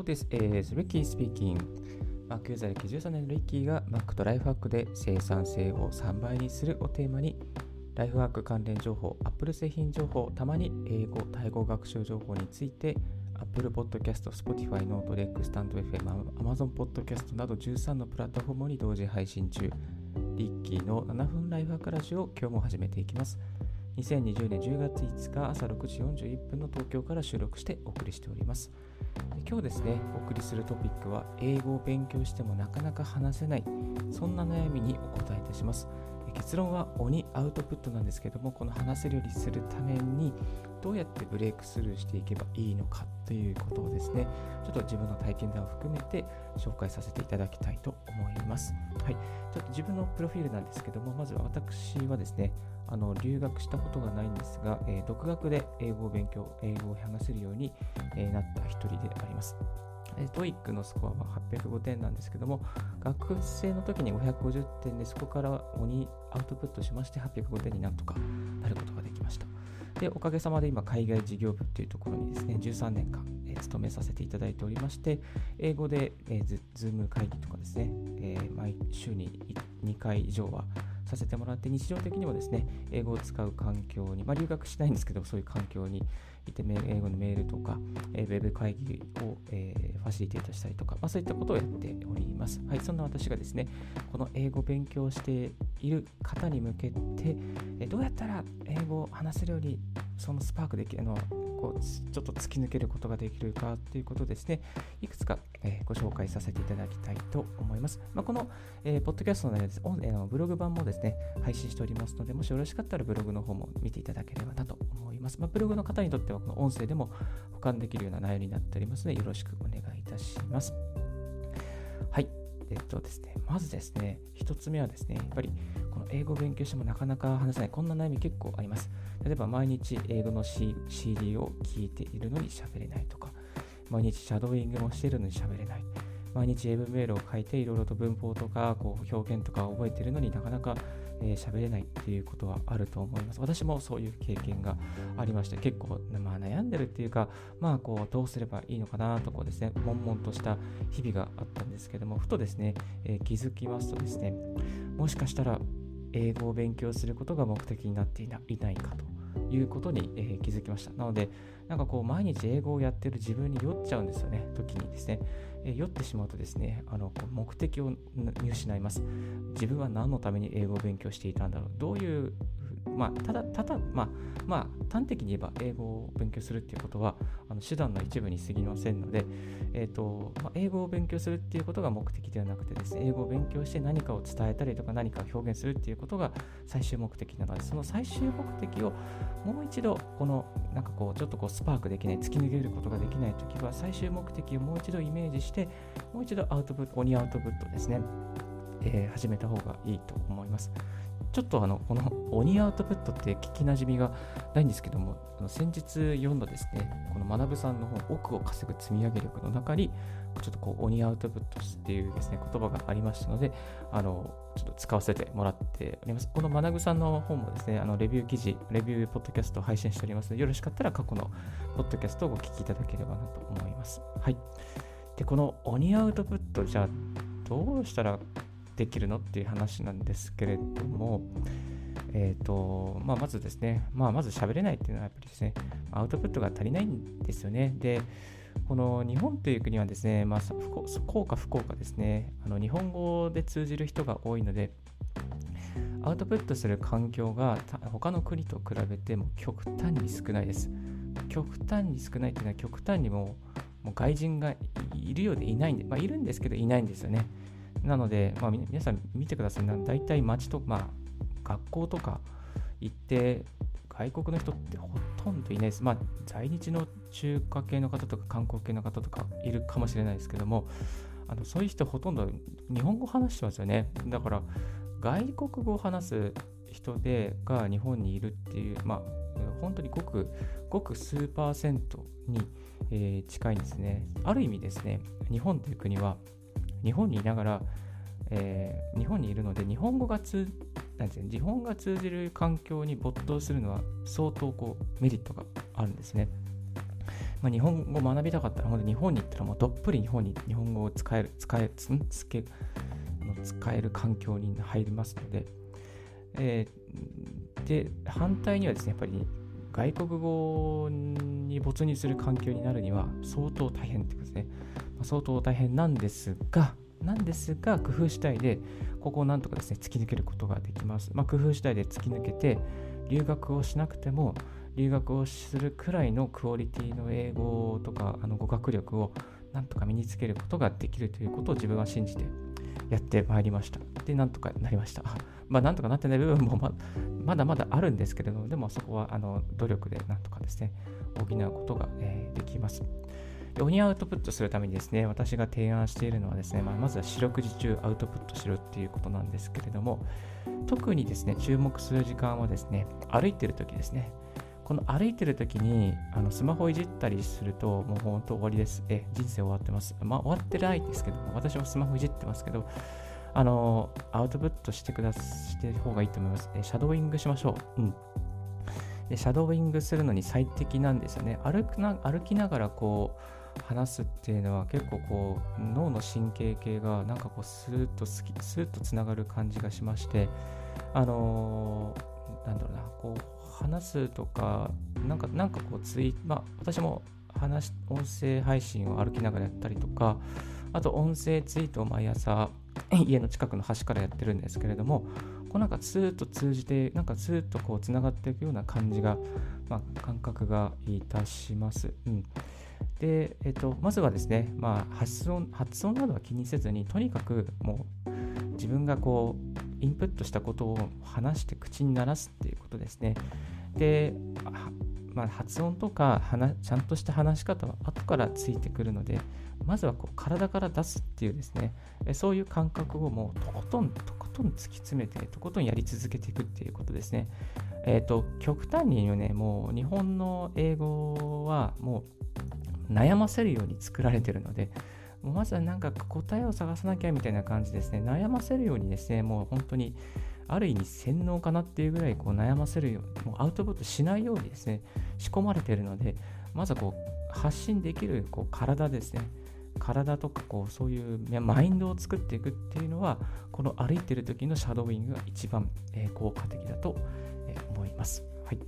Hello, this is Ricky speaking. Mac ユーザー歴13年のリッキーが Mac とライフハックで生産性を3倍にするをテーマにライフハック関連情報、Apple 製品情報、たまに英語、タイ語学習情報について Apple Podcast、Spotify、Note、Rex、スタンド FM、Amazon Podcast など13のプラットフォームに同時配信中。リッキーの7分ライフハックラジオを今日も始めていきます。2020年10月5日朝6時41分の東京から収録してお送りしております。今日ですね、お送りするトピックは英語を勉強してもなかなか話せない、そんな悩みにお答えいたします。結論は鬼アウトプットなんですけども、この話せるようにするためにどうやってブレイクスルーしていけばいいのかということをですね、ちょっと自分の体験談を含めて紹介させていただきたいと思います。はい、ちょっと自分のプロフィールなんですけども、まずは私はですね、あの留学したことがないんですが、えー、独学で英語を勉強、英語を話せるように、え、なった一人であります。 TOEIC のスコアは805点なんですけども、学生の時に550点で、そこから鬼アウトプットしまして805点になんとかなることがで。おかげさまで今、海外事業部っていうところにですね、13年間、え、勤めさせていただいておりまして、英語で、えー、 Zoom 会議とかですね、え、毎週に2回以上はさせてもらって、日常的にもですね、英語を使う環境に、まあ、留学しないんですけど、そういう環境にいて、英語のメールとか、えー、ウェブ会議を、えー、ファシリテートしたりとか、まあ、そういったことをやっております。はい、そんな私がですね、この英語を勉強している方に向けて、え、どうやったら英語を話せるように、そのスパークできるのこうちょっと突き抜けることができるかということですね、いくつか、えー、ご紹介させていただきたいと思います。まあ、この、えー、ポッドキャストの内容です、えー、ブログ版もですね、配信しておりますので、もしよろしかったらブログの方も見ていただければなと思います。まあ、ブログの方にとっては、この音声でも保管できるような内容になっておりますので、よろしくお願いいたします。えっとですね、まずですね、1つ目はですね、やっぱりこの英語を勉強してもなかなか話せない、こんな悩み結構あります。例えば毎日英語の CD を聴いているのに喋れないとか、毎日シャドーイングもしているのに喋れない。毎日英文メールを書いていろいろと文法とかこう表現とかを覚えているのになかなかえー、喋れないっていうことはあると思います。私もそういう経験がありまして、結構、まあ、悩んでるっていうか、まあ、こう、どうすればいいのかなとこうですね、悶々とした日々があったんですけども、ふとですね、えー、気づきますとですね、もしかしたら英語を勉強することが目的になっていないかと。いうことに、えー、気づきました。なので、なんかこう、毎日英語をやってる自分に酔っちゃうんですよね、時にですね。え、酔ってしまうとですね、あの目的を見失います。自分は何のために英語を勉強していたんだろう。どういうまあ、ただ、ただ、まあ、まあ、端的に言えば英語を勉強するっていうことは、あの手段の一部に過ぎませんので、えーとまあ、英語を勉強するっていうことが目的ではなくてですね、英語を勉強して何かを伝えたりとか何かを表現するっていうことが最終目的なので、その最終目的をもう一度、この、なんかこう、ちょっとこう、スパークできない、突き抜けることができないときは、最終目的をもう一度イメージして、もう一度アウトプット、鬼アウトプットですね、えー、始めた方がいいと思います。ちょっとあのこの鬼アウトプットって聞きなじみがないんですけども、あの先日読んだですね、この学さんの本、奥を稼ぐ積み上げ力の中に、ちょっとこう鬼アウトプットっていうですね、言葉がありましたので、あのちょっと使わせてもらっております。この学さんの本もですね、あのレビュー記事、レビューポッドキャストを配信しておりますので、よろしかったら過去のポッドキャストをお聞きいただければなと思います。はい。で、この鬼アウトプット、じゃあどうしたらできるのっていう話なんですけれども、えーとまあ、まずですね、まあ、まず喋れないっていうのはやっぱりですね、アウトプットが足りないんですよね。で、この日本という国はですね、まあ、幸か不幸かですね、あの日本語で通じる人が多いので、アウトプットする環境が他の国と比べても極端に少ないです。極端に少ないっていうのは極端にももう外人がいるようでいないんで、まあ、いるんですけどいないんですよね。なので、まあ、皆さん見てください。大体街と、まあ、学校とか行って、外国の人ってほとんどいないです。まあ、在日の中華系の方とか韓国系の方とかいるかもしれないですけども、あのそういう人ほとんど日本語話してますよね。だから、外国語を話す人でが日本にいるっていう、まあ、本当にごく、ごく数パーセントに、えー、近いんですね。ある意味ですね、日本という国は、日本にいながら、えー、日本にいるので日本語が通なんですね、日本が通じる環境に没頭するのは相当こうメリットがあるんですね。まあ、日本語学びたかったら、本当日本に行ったらもうどっぷり日本に日本語を使える、使えつつけ使える環境に入りますので、えー、で、反対にはですね、やっぱり外国語に没入する環境になるには相当大変ってことですね。相当大変なんですが、なんですが、工夫次第で、ここをなんとかですね、突き抜けることができます。まあ、工夫次第で突き抜けて、留学をしなくても、留学をするくらいのクオリティの英語とかあの語学力をなんとか身につけることができるということを自分は信じてやってまいりました。で、なんとかなりました。まあ、なんとかなってない部分もままだまだあるんですけれども、でもそこはあの努力でなんとかですね、補うことが、えー、できます。で鬼アウトプットするためにですね、私が提案しているのはですね、まあ、まずは四六時中アウトプットしろっていうことなんですけれども、特にですね、注目する時間はですね、歩いてる時ですね。この歩いてる時にあのスマホいじったりすると、もう本当終わりです。え、人生終わってます。まあ終わってないですけど、私もスマホいじってますけど、あの、アウトプットしてくだして方がいいと思います。え、シャドーイングしましょう。うん。で、シャドーイングするのに最適なんですよね。歩くな歩きながらこう、話すっていうのは結構こう脳の神経系がなんかこうスーッとスーッとつながる感じがしましてあのー、なんだろうなこう話すとか、なんか、なんかこうツイ、まあ、私も話、音声配信を歩きながらやったりとか、あと音声ツイートを毎朝、家の近くの端からやってるんですけれども、こうなんかスーッと通じて、なんかスーッとこうつながっていくような感じが、まあ、感覚がいたします。うん。で、えっと、まずはですね、まあ、発音、発音などは気にせずに、とにかくもう自分がこう、インプットしたことを話して口に鳴らすっていうことですね。で、まあ、発音とかちゃんとした話し方は後からついてくるので、まずはこう体から出すっていうですね、そういう感覚をもうとことんとことん突き詰めて、とことんやり続けていくっていうことですね。えっ、ー、と、極端に言うね、もう日本の英語はもう悩ませるように作られてるので、まずはなんか答えを探さなきゃみたいな感じですね。悩ませるようにですね、もう本当にある意味洗脳かなっていうぐらいこう悩ませるように、もうアウトプットしないようにですね、仕込まれてるので、まずはこう発信できるこう体ですね。体とかこうそういうマインドを作っていくっていうのは、この歩いてる時のシャドウイングが一番、効果的だと、思います。はい、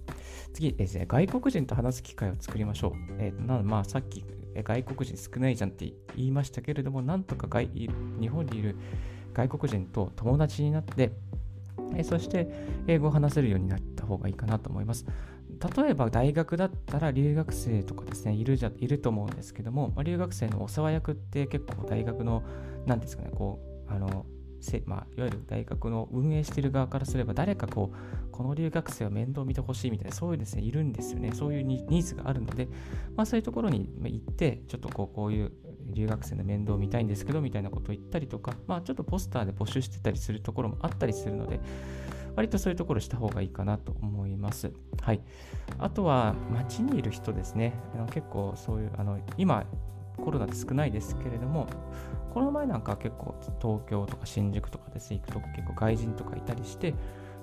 次ですね、外国人と話す機会を作りましょう。えー、なまあさっき外国人少ないじゃんって言いましたけれども、なんとか外日本にいる外国人と友達になって、えそして英語を話せるようになった方がいいかなと思います。例えば大学だったら留学生とかですね、いるじゃいると思うんですけども、まあ、留学生のお世話役って結構大学の、何ですかね、こう、あの、まあ、いわゆる大学の運営している側からすれば、誰かこう、この留学生を面倒見てほしいみたいな、そういうですね、いるんですよね。そういうニーズがあるので、まあ、そういうところに行って、ちょっとこうこういう留学生の面倒を見たいんですけど、みたいなことを言ったりとか、まあ、ちょっとポスターで募集してたりするところもあったりするので、割とそういうところした方がいいかなと思います。はい。あとは、街にいる人ですね。結構そういう、あの今、コロナで少ないですけれども、この前なんか結構東京とか新宿とかですね、行くと結構外人とかいたりして、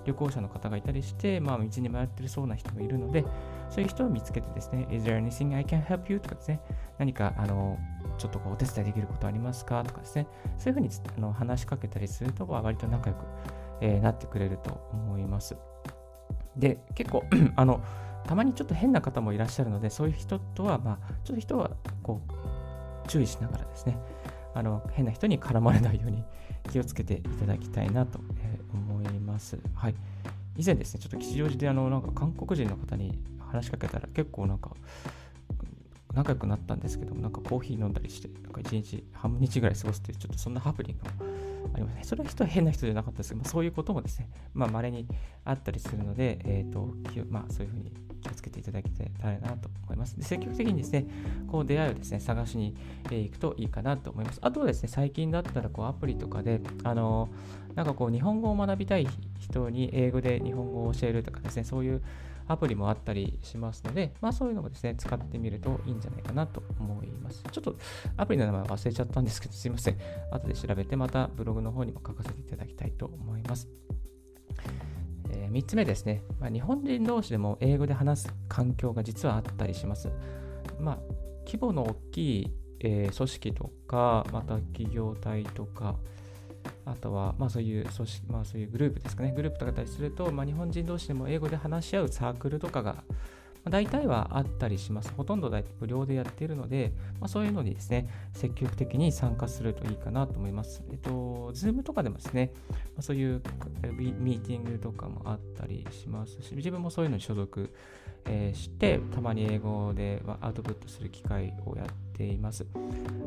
旅行者の方がいたりして、まあ、道に迷ってるそうな人がいるので、そういう人を見つけてですね、Is there anything I can help you? とかですね、何かあのちょっとこうお手伝いできることありますか？とかですね、そういうふうにあの話しかけたりすると、割と仲良く、えー、なってくれると思います。で、結構 あの、たまにちょっと変な方もいらっしゃるので、そういう人とは、まあ、ちょっと人はこう注意しながらですね、あの変な人に絡まれないように気をつけていただきたいなと思います。はい。以前ですね、ちょっと吉祥寺であのなんか韓国人の方に話しかけたら結構なんか仲良くなったんですけども、なんかコーヒー飲んだりして、なんか1日、半日ぐらい過ごすという、ちょっとそんなハプニングもありますね。それは人は変な人じゃなかったですけど、まあ、そういうこともですね、まあ、稀にあったりするので、え、ー、と、まあ、そういうふうに気をつけていただけたらなと思います。で積極的にですね、こう出会いをですね、探しに行くといいかなと思います。あとはですね、最近だったらこうアプリとかで、あの、なんかこう日本語を学びたい人に英語で日本語を教えるとかですね、そういうアプリもあったりしますので、まあそういうのもですね、使ってみるといいんじゃないかなと思います。ちょっとアプリの名前忘れちゃったんですけど、すいません。後で調べてまたブログの方にも書かせていただきたいと思います。えー、3つ目ですね、まあ、日本人同士でも英語で話す環境が実はあったりします。まあ、規模の大きい、えー、組織とか、また企業体とか、あとは、まあそういう組織、まあそういうグループですかね、グループとかだったりすると、まあ日本人同士でも英語で話し合うサークルとかが、ま、大体はあったりします。ほとんど無料でやっているので、まあ、そういうのにですね、積極的に参加するといいかなと思います。えっと、Zoom とかでもですね、ま、そういうミーティングとかもあったりしますし、自分もそういうのに所属、えー、して、たまに英語でアウトプットする機会をやっています。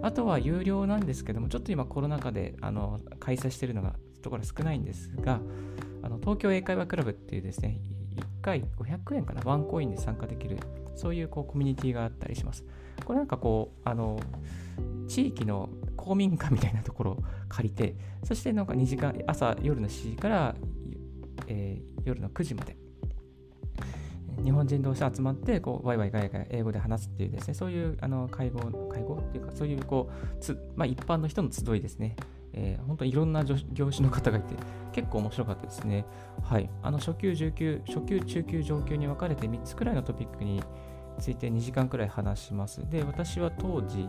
あとは有料なんですけども、ちょっと今コロナ禍であの開催しているのがところ少ないんですが、あの東京英会話クラブっていうですね、回500円かな、ワンコインで参加できる、そういうこうコミュニティがあったりします。これなんかこう、あの、地域の公民館みたいなところを借りて、そしてなんか2時間、朝、夜の7時から、えー、夜の9時まで、日本人同士集まってこうワイワイガヤガヤ英語で話すっていうですねそういうあの会合会合っていうかそういうこうつ、まあ、一般の人の集いですね、えー、本当にいろんな業種の方がいて結構面白かったですね。はい。あの初級中級初級中級上級に分かれて3つくらいのトピックについて2時間くらい話します。で私は当時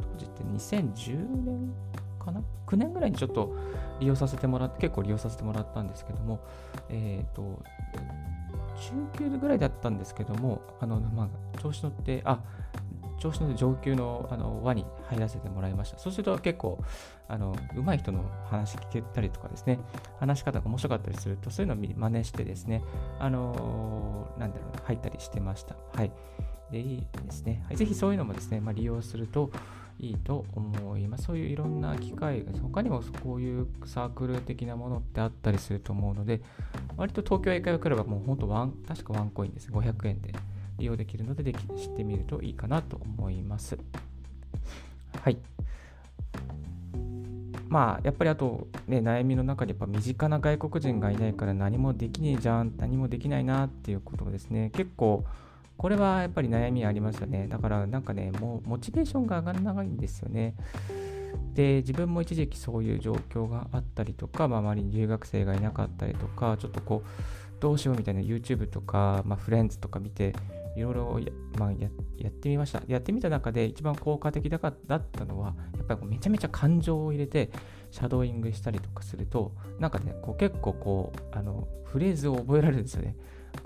当時って2010年かな？9年ぐらいにちょっと利用させてもらって結構利用させてもらったんですけどもえっ、ー、と中級ぐらいだったんですけども、あの、まあ、調子乗って、あ、調子乗って上級のあの輪に入らせてもらいました。そうすると結構、あの、上手い人の話聞けたりとかですね、話し方が面白かったりすると、そういうのを真似してですね、あのー、なんだろうな、入ったりしてました。はい。で、いいですね。はい、ぜひそういうのもですね、まあ、利用すると、いいと思います。そういういろんな機会が、他にもこういうサークル的なものってあったりすると思うので、割と東京英会話クラブはもう本当ワン、確かワンコインです。500円で利用できるのででき、知ってみるといいかなと思います。はい。まあ、やっぱりあと、ね、悩みの中でやっぱ身近な外国人がいないから何もできねえじゃん、何もできないなっていうことですね、結構、これはやっぱり悩みありますよね。だからなんかね、もうモチベーションが上がらないんですよね。で、自分も一時期そういう状況があったりとか、まあ、周りに留学生がいなかったりとか、ちょっとこう、どうしようみたいな YouTube とか、まあ、フレンズとか見て、いろいろや,、まあや、やってみました。やってみた中で一番効果的だだったのは、やっぱりめちゃめちゃ感情を入れて、シャドーイングしたりとかすると、なんかね、こう結構こう、あの、フレーズを覚えられるんですよね。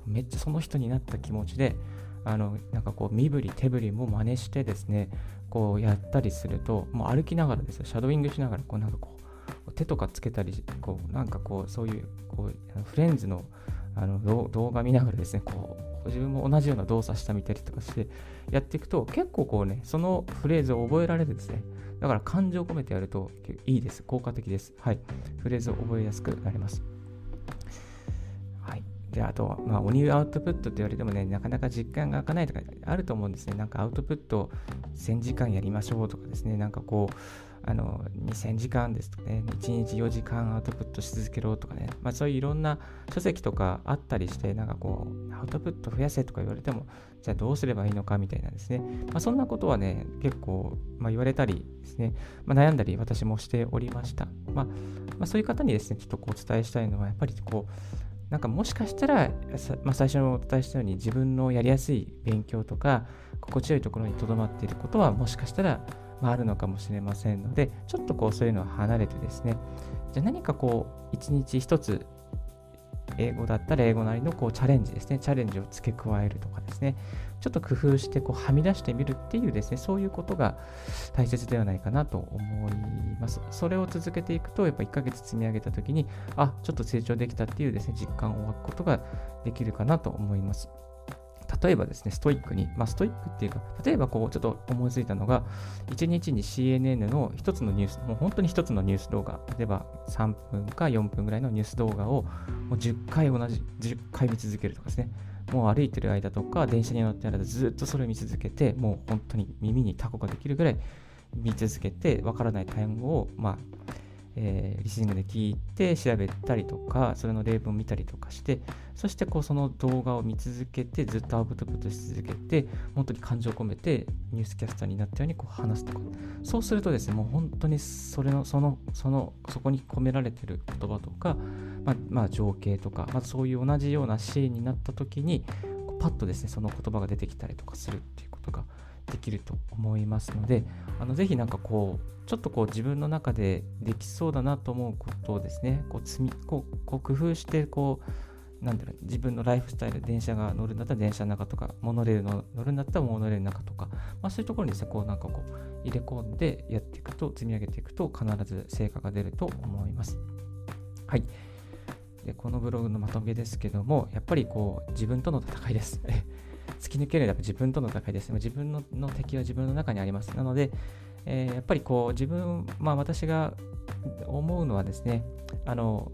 めっちゃその人になった気持ちで、あのなんかこう身振り手振りも真似してですねこうやったりするともう歩きながらですよシャドウイングしながらこうなんかこう手とかつけたりこうなんかこうそういうこうフレンズのあの動画見ながらですねこう自分も同じような動作したみたりとかしてやっていくと結構こうねそのフレーズを覚えられるですね。だから感情を込めてやるといいです。効果的です。はい。フレーズを覚えやすくなります。はい。で、あとは、まあ、鬼アウトプットって言われてもね、なかなか実感が開かないとかあると思うんですね。なんかアウトプット1000時間やりましょうとかですね、なんかこう、あの2000時間ですとかね、1日4時間アウトプットし続けろとかね、まあ、そういういろんな書籍とかあったりして、なんかこう、アウトプット増やせとか言われても、じゃあどうすればいいのかみたいなんですね、まあ、そんなことはね、結構、まあ、言われたりですね、ま、悩んだり私もしておりました。まあ、ま、そういう方にですね、ちょっとこうお伝えしたいのは、やっぱりこう、なんかもしかしたら、まあ、最初にお伝えしたように自分のやりやすい勉強とか心地よいところにとどまっていることはもしかしたら、まあ、あるのかもしれませんのでちょっとこうそういうのは離れてですねじゃ何かこう一日一つ英語だったら英語なりのこうチャレンジですねチャレンジを付け加えるとかですねちょっと工夫してこうはみ出してみるっていうですね、そういうことが大切ではないかなと思います。それを続けていくと、やっぱ1ヶ月積み上げたときに、あ、ちょっと成長できたっていうですね、実感を湧くことができるかなと思います。例えばですね、ストイックに、まあ、ストイックっていうか、例えばこう、ちょっと思いついたのが、1日に CNN の1つのニュース、もう本当に1つのニュース動画、例えば3分か4分ぐらいのニュース動画をもう10回同じ、10回見続けるとかですね、もう歩いてる間とか、電車に乗ってる間、ずっとそれを見続けて、もう本当に耳にタコができるぐらい見続けて、わからない単語を、まあ、えー、リスニングで聞いて調べたりとか、それの例文を見たりとかして、そしてこうその動画を見続けて、ずっとアウトプットし続けて、本当に感情を込めてニュースキャスターになったようにこう話すとか。そうするとですね、もう本当にそれの、その、その、そこに込められてる言葉とか、まあ、まあ、情景とか、まあ、そういう同じようなシーンになった時にパッとですねその言葉が出てきたりとかするっていうことができると思いますので、あのぜひなんかこう、ちょっとこう自分の中でできそうだなと思うことをですね、こう積みこうこう工夫してこう、なんだろう自分のライフスタイル、電車が乗るんだったら電車の中とか、モノレールの乗るんだったらモノレールの中とか、まあ、そういうところにですね、こうなんかこう入れ込んでやっていくと、積み上げていくと必ず成果が出ると思います。はい。でこのブログのまとめですけども、やっぱりこう自分との戦いです。突き抜けるやっぱ自分との戦いですね。自分のの敵は自分の中にあります。なので、えー、やっぱりこう自分、まあ私が思うのはですね、あの、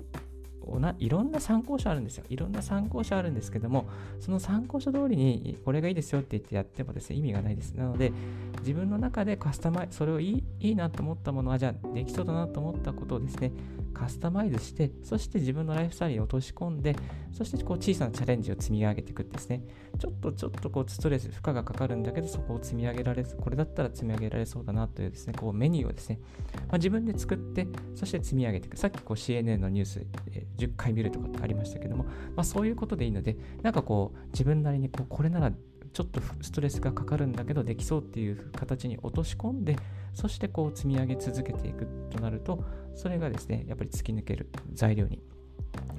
いろんな参考書あるんですよ。いろんな参考書あるんですけども、その参考書通りにこれがいいですよって言ってやってもですね、意味がないです。なので、自分の中でカスタマイズそれをいいいいなと思ったものは、じゃあできそうだなと思ったことをですね、カスタマイズして、そして自分のライフスタイルに落とし込んで、そしてこう小さなチャレンジを積み上げていくんですね。ちょっとちょっとこうストレス、負荷がかかるんだけど、そこを積み上げられずこれだったら積み上げられそうだなというですね、こうメニューをですね、まあ、自分で作って、そして積み上げていく。さっきこう CNN のニュース、えー、10回見るとかってありましたけども、まあ、そういうことでいいので、なんかこう自分なりにこうこれならちょっとストレスがかかるんだけどできそうっていう形に落とし込んでそしてこう積み上げ続けていくとなるとそれがですねやっぱり突き抜ける材料に、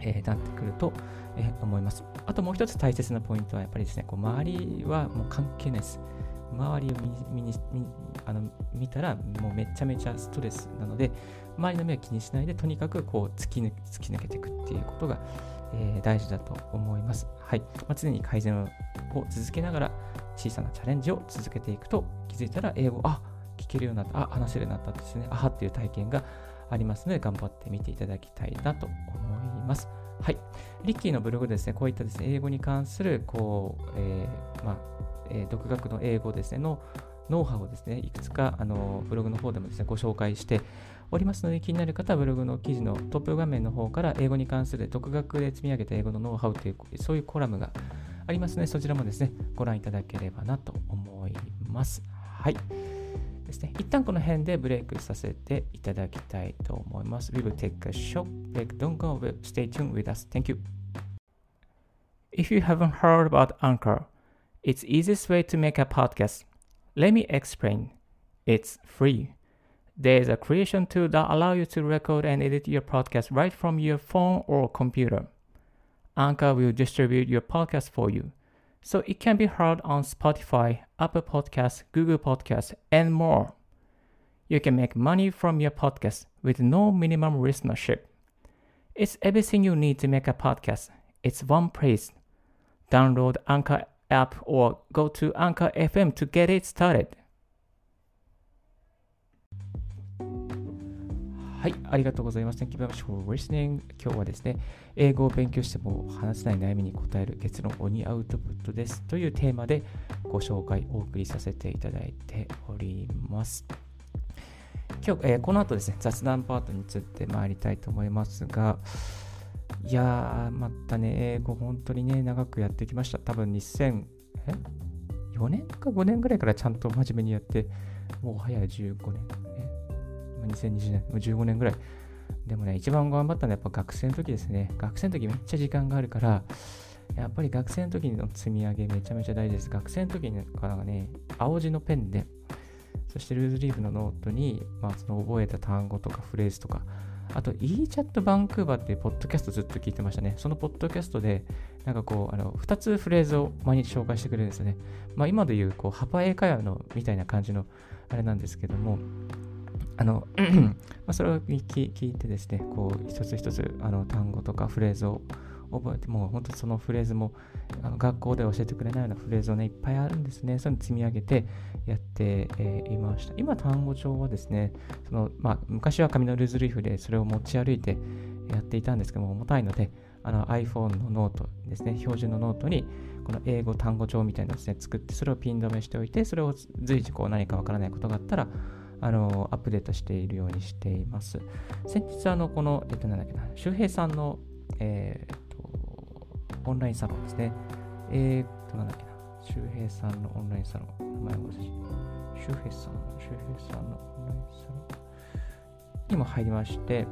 えー、なってくると、えー、思います。あともう一つ大切なポイントはやっぱりですねこう周りはもう関係ないです。周りを見にあの見たらもうめちゃめちゃストレスなので周りの目は気にしないでとにかくこう突き抜突き抜けていくっていうことが、えー、大事だと思います。はい。まあ、常に改善を続けながら小さなチャレンジを続けていくと気づいたら英語、あ聞けるようになった、あ話せるようになったですね、あはっていう体験がありますので頑張ってみていただきたいなと思います。はい。リッキーのブログですね、こういったですね、英語に関する、こう、えー、まあ、えー、独学の英語ですね、のノウハウをですね、いくつかあのブログの方でもですね、ご紹介しておりますので、気になる方はブログの記事のトップ画面の方から英語に関する独学で積み上げた英語のノウハウという、そういうコラムがありますので、そちらもですね、ご覧いただければなと思います。はい。ですね、一旦この辺でブレイクさせていただきたいと思います。We will take a short break. Don't go away. Stay tuned with us. Thank you. If you haven't heard about Anchor, it's easiest way to make a podcast. Let me explain. It's free. There is a creation tool that allows you to record and edit your podcast right from your phone or computer. Anchor will distribute your podcast for you, so it can be heard on Spotify, Apple Podcasts, Google Podcasts, and more. You can make money from your podcast with no minimum listenership. It's everything you need to make a podcast. It's one place. Download Anchor app or go to Anchor FM to get it started. はい、ありがとうございます。Thank you very much for listening. 今日はですね、英語を勉強しても話せない悩みに答える結論鬼アウトプットですというテーマでご紹介お送りさせていただいております。今日、えー、この後ですね、雑談パートに移ってまいりたいと思いますが、いやー、またね、英語本当にね、長くやってきました。多分2004年か5年ぐらいからちゃんと真面目にやって、もう早い15年、?2020 年、15年ぐらい。でもね、一番頑張ったのはやっぱ学生の時ですね。学生の時めっちゃ時間があるから、やっぱり学生の時の積み上げめちゃめちゃ大事です。学生の時からね、青字のペンで、そしてルーズリーフのノートに、まあ、その覚えた単語とかフレーズとか、あと、e チャットバンクーバーっていうポッドキャストずっと聞いてましたね。そのポッドキャストで、なんかこう、あの2つフレーズを毎日紹介してくれるんですよね。まあ、今でいう、こう、 Hapa 英会話のみたいな感じのあれなんですけども、あの、まあ、それを聞いてですね、こう、一つ一つあの単語とかフレーズを覚えて、もう本当そのフレーズもあの学校で教えてくれないようなフレーズをね、いっぱいあるんですね。そういうの積み上げてやって、えー、いました。今、単語帳はですね、そのまあ、昔は紙のルーズリーフでそれを持ち歩いてやっていたんですけども、重たいので、あの iPhone のノートですね、標準のノートにこの英語単語帳みたいなのをですね、作って、それをピン止めしておいて、それを随時こう何かわからないことがあったら、あのアップデートしているようにしています。先日、あのこの、えっと、なんだっけな、周平さんの、えー、オンラインサロンですね。えー、っと、なんだっけな。周平さんのオンラインサロン。名前を忘れ周平さん、周平さんのオンラインサロンにも入りまして、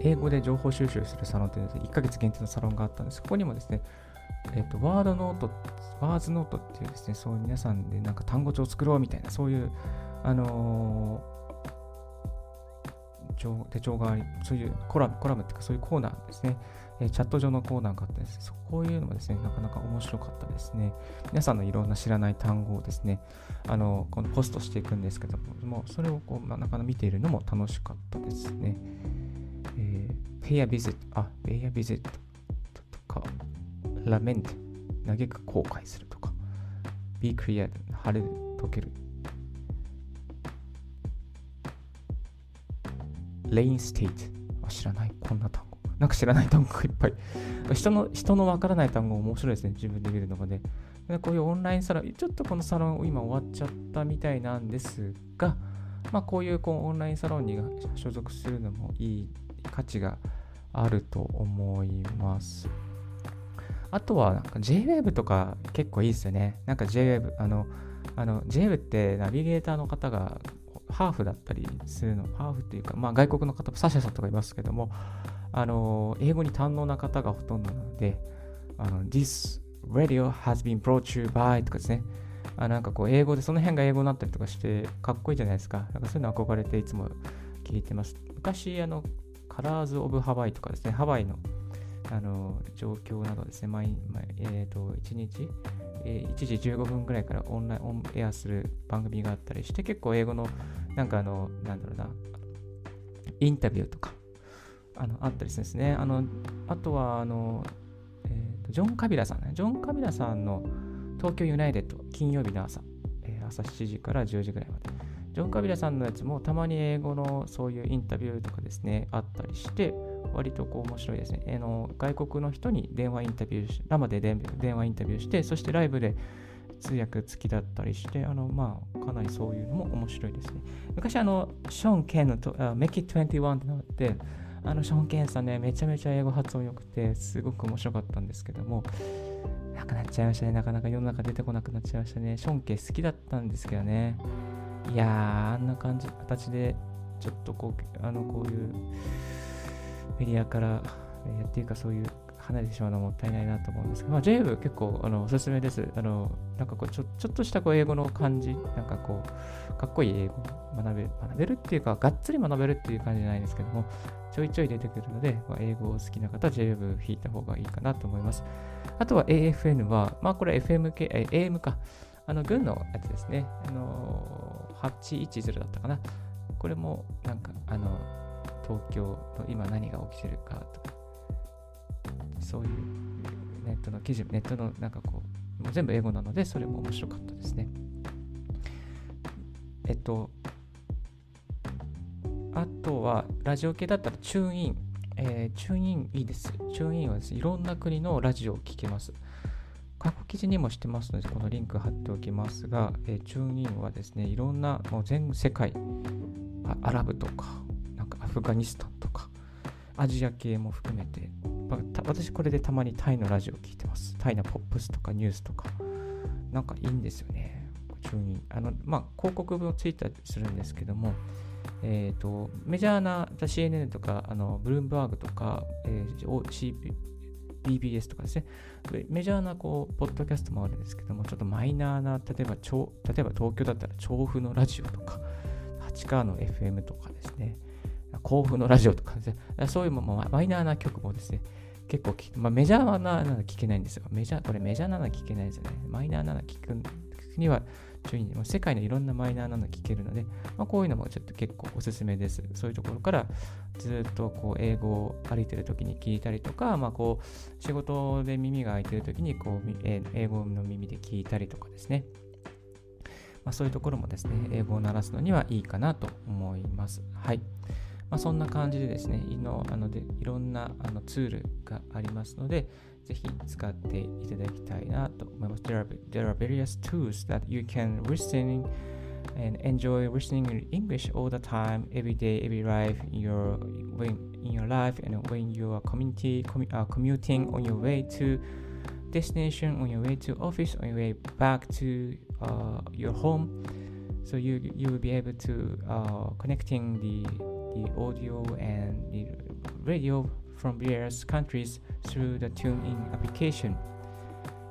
英語で情報収集するサロンという1ヶ月限定のサロンがあったんです。ここにもですね、えっ、と、ワードノート、ワーズノートっていうですね、そういう皆さんでなんか単語帳を作ろうみたいな、そういう、あのー、手帳があり、そういうコラム、コラムっていうかそういうコーナーですね、え、チャット上のコーナーがあってです。ね、こういうのもですね、なかなか面白かったですね。皆さんのいろんな知らない単語をですね、あの、このポストしていくんですけども、それをこう、まあ、なかなか見ているのも楽しかったですね。えー、pay a visit、あ、pay a visit とか、テ、嘆く後悔するとか、be clear、晴れる、溶ける。レインステイト、あ、知らない、こんな単語。なんか知らない単語がいっぱい。人の、人のわからない単語面白いですね、自分で見るのがね。でこういうオンラインサロン、ちょっとこのサロン今終わっちゃったみたいなんですが、まあ、こういうこうオンラインサロンに所属するのもいい価値があると思います。あとはなんか JWave とか結構いいですよね。なんか JWave、あの、あの JWave ってナビゲーターの方がハーフだったりするの、ハーフっていうか、まあ外国の方、サシャさんとかいますけども、あの、英語に堪能な方がほとんどなので、あの、This radio has been brought to you by とかですね、あなんかこう英語で、その辺が英語になったりとかして、かっこいいじゃないですか。なんかそういうの憧れていつも聞いてます。昔、あの、カラーズ・オブ・ハワイとかですね、ハワイのあの状況などですね、毎えーと、1日、えー、1時15分ぐらいからオンライン、オンエアする番組があったりして、結構英語の、なんかあの、なんだろうな、インタビューとか、あのあったりするんですね。あのあとは、あの、えーと、ジョン・カビラさんね、ジョン・カビラさんの東京ユナイテッド、金曜日の朝、えー、朝7時から10時ぐらいまで。ジョン・カビラさんのやつもたまに英語のそういうインタビューとかですね、あったりして、割とこう面白いですね。あの外国の人に電話インタビューし、生で電話インタビューして、そしてライブで通訳付きだったりして、あのまあ、かなりそういうのも面白いですね。昔、あの、ショーン・ケンのと、Make It 21ってのがあって、あの、ショーン・ケンさんね、めちゃめちゃ英語発音良くて、すごく面白かったんですけども、なくなっちゃいましたね。なかなか世の中出てこなくなっちゃいましたね。ショーン・ケン好きだったんですけどね。いやー、あんな感じ、形で、ちょっとこう、あの、こういう、メディアから、えー、っていうかそういう離れてしまうのはもったいないなと思うんですけど、まあ、j w 結構あのおすすめです。あのなんかこうちょちょっとしたこう英語の感じ、なんかこう、かっこいい英語学べる、学べるっていうか、がっつり学べるっていう感じじゃないですけども、ちょいちょい出てくるので、まあ、英語を好きな方は JW 弾いた方がいいかなと思います。あとは AFN は、まあこれ FM 系、え AM か、あの軍のやつですね。あの810だったかな。これもなんか、あの、東京の今何が起きてるかとか、そういうネットの記事、ネットのなんかこう、もう全部英語なので、それも面白かったですね。えっと、あとは、ラジオ系だったらチューンイン。えー、チューンインいいです。チューンインはです、ね、いろんな国のラジオを聴けます。過去記事にもしてますので、このリンク貼っておきますが、えー、チューンインはですね、いろんな、もう全世界、アラブとか、フガニスタンとか、アジア系も含めて、私これでたまにタイのラジオ聞いてます。タイのポップスとかニュースとか、なんかいいんですよね。中に。あの、まあ、広告文をついたりするんですけども、えっ、ー、と、メジャーな CNN とか、あのブルームバーグとか、えー、BBS とかですね、メジャーなこうポッドキャストもあるんですけども、ちょっとマイナーな、例えば、例えば東京だったら調布のラジオとか、八川の FM とかですね、甲府のラジオとかですね、そういうマイナーな曲もですね、結構まあ、メジャーななら聞けないんですよ。メジャー、これメジャーなら聞けないですよね。マイナーなら聞くには注意に世界のいろんなマイナーなの聞けるので、まあ、こういうのもちょっと結構おすすめです。そういうところからずっとこう英語を歩いてる時に聞いたりとか、まあ、こう仕事で耳が開いてる時にこう英語の耳で聞いたりとかですね。まあ、そういうところもですね、英語を鳴らすのにはいいかなと思います。はい。まあ、そんな感じでですね、いのあのでいろんなあのツールがありますので、ぜひ使っていただきたいなと思います。There are, there are various tools that you can listen and enjoy listening in English all the time, every day, every life in your when, in your life, and when you are community, commu uh, commuting on your way to destination, on your way to office, on your way back to uh, your home. So you you will be able to uh, connecting the the audio and the radio from various countries through the TuneIn application.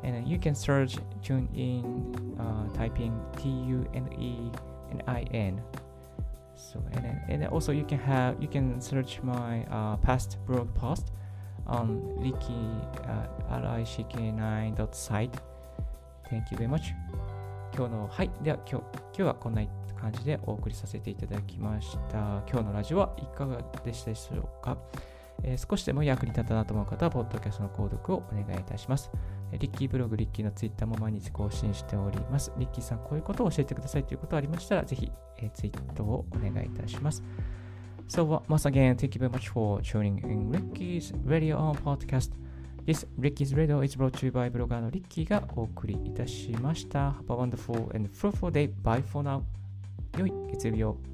And you can search tune in uh, typing T U N E N I N. So and and also you can have you can search my uh, past blog post on Ricky uh, RICK9.site. Thank you very much. 今日の、はい。では今日、今日はこんな感じでお送りさせていただきました。今日のラジオはいかがでしたでしょうか、えー、少しでも役に立ったなと思う方は、ポッドキャストの購読をお願いいたします。リッキーブログ、リッキーのツイッターも毎日更新しております。リッキーさん、こういうことを教えてくださいということがありましたら、ぜひ、えー、ツイートをお願いいたします。So, once again, thank you very much for tuning in Ricky's Radio on Podcast. This Ricky's Radio is brought to you by ブロガーのリッキーがお送りいたしました。Have a wonderful and fruitful day. Bye for now. 良い月曜日を。